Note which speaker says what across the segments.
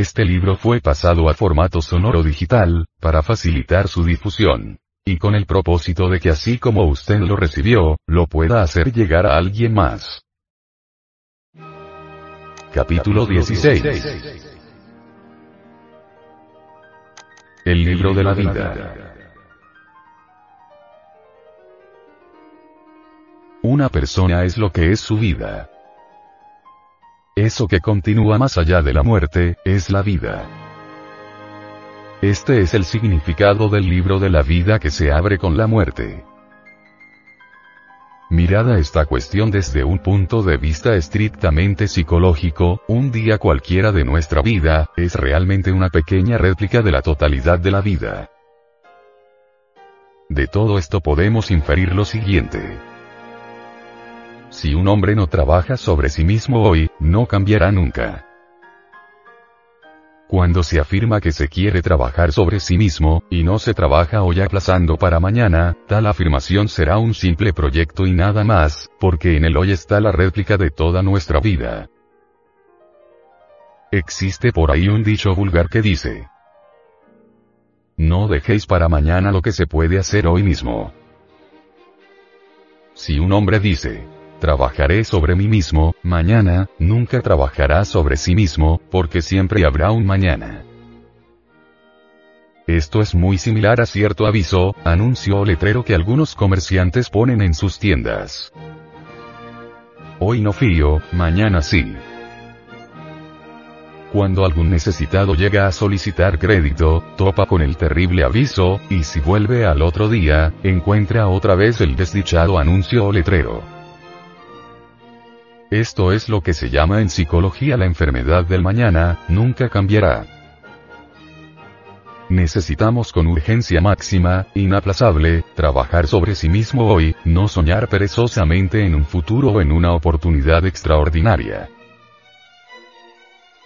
Speaker 1: Este libro fue pasado a formato sonoro digital, para facilitar su difusión. Y con el propósito de que así como usted lo recibió, lo pueda hacer llegar a alguien más. Capítulo 16. El libro de la vida. Una persona es lo que es su vida. Eso que continúa más allá de la muerte, es la vida. Este es el significado del libro de la vida que se abre con la muerte. Mirada esta cuestión desde un punto de vista estrictamente psicológico, un día cualquiera de nuestra vida, es realmente una pequeña réplica de la totalidad de la vida. De todo esto podemos inferir lo siguiente. Si un hombre no trabaja sobre sí mismo hoy, no cambiará nunca. Cuando se afirma que se quiere trabajar sobre sí mismo, y no se trabaja hoy aplazando para mañana, tal afirmación será un simple proyecto y nada más, porque en el hoy está la réplica de toda nuestra vida. Existe por ahí un dicho vulgar que dice, no dejéis para mañana lo que se puede hacer hoy mismo. Si un hombre dice, trabajaré sobre mí mismo, mañana, nunca trabajará sobre sí mismo, porque siempre habrá un mañana. Esto es muy similar a cierto aviso, anuncio o letrero que algunos comerciantes ponen en sus tiendas. Hoy no fío, mañana sí. Cuando algún necesitado llega a solicitar crédito, topa con el terrible aviso, y si vuelve al otro día, encuentra otra vez el desdichado anuncio o letrero. Esto es lo que se llama en psicología la enfermedad del mañana, nunca cambiará. Necesitamos con urgencia máxima, inaplazable, trabajar sobre sí mismo hoy, no soñar perezosamente en un futuro o en una oportunidad extraordinaria.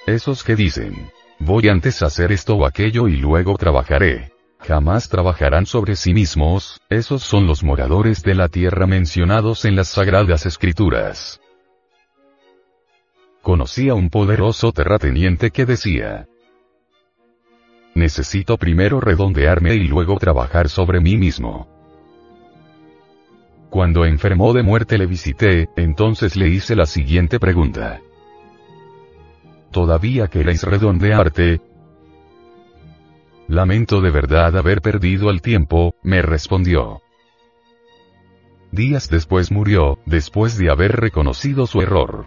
Speaker 1: Esos que dicen, voy antes a hacer esto o aquello y luego trabajaré. Jamás trabajarán sobre sí mismos, esos son los moradores de la tierra mencionados en las sagradas escrituras. Conocí a un poderoso terrateniente que decía, Necesito primero redondearme y luego trabajar sobre mí mismo. Cuando enfermó de muerte le visité, entonces le hice la siguiente pregunta. ¿Todavía queréis redondearte? Lamento de verdad haber perdido el tiempo, me respondió. Días después murió, después de haber reconocido su error.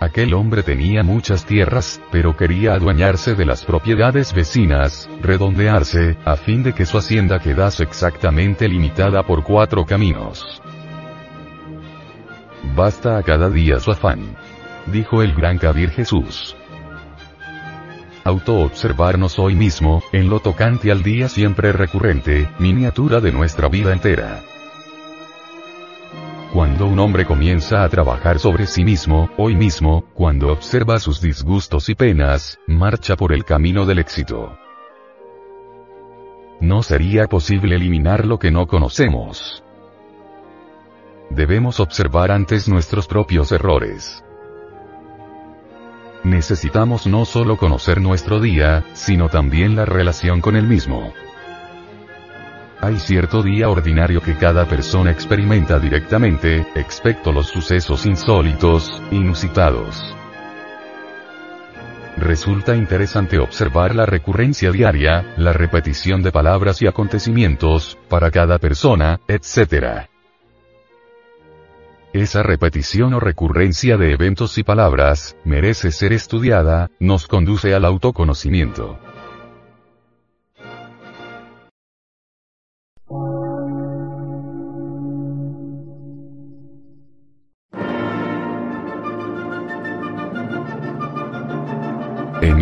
Speaker 1: Aquel hombre tenía muchas tierras, pero quería adueñarse de las propiedades vecinas, redondearse, a fin de que su hacienda quedase exactamente limitada por cuatro caminos. Basta a cada día su afán. Dijo el gran Kabir Jesús. Autoobservarnos hoy mismo, en lo tocante al día siempre recurrente, miniatura de nuestra vida entera. Cuando un hombre comienza a trabajar sobre sí mismo, hoy mismo, cuando observa sus disgustos y penas, marcha por el camino del éxito. No sería posible eliminar lo que no conocemos. Debemos observar antes nuestros propios errores. Necesitamos no solo conocer nuestro día, sino también la relación con el mismo. Hay cierto día ordinario que cada persona experimenta directamente, excepto los sucesos insólitos, inusitados. Resulta interesante observar la recurrencia diaria, la repetición de palabras y acontecimientos, para cada persona, etc. Esa repetición o recurrencia de eventos y palabras, merece ser estudiada, nos conduce al autoconocimiento.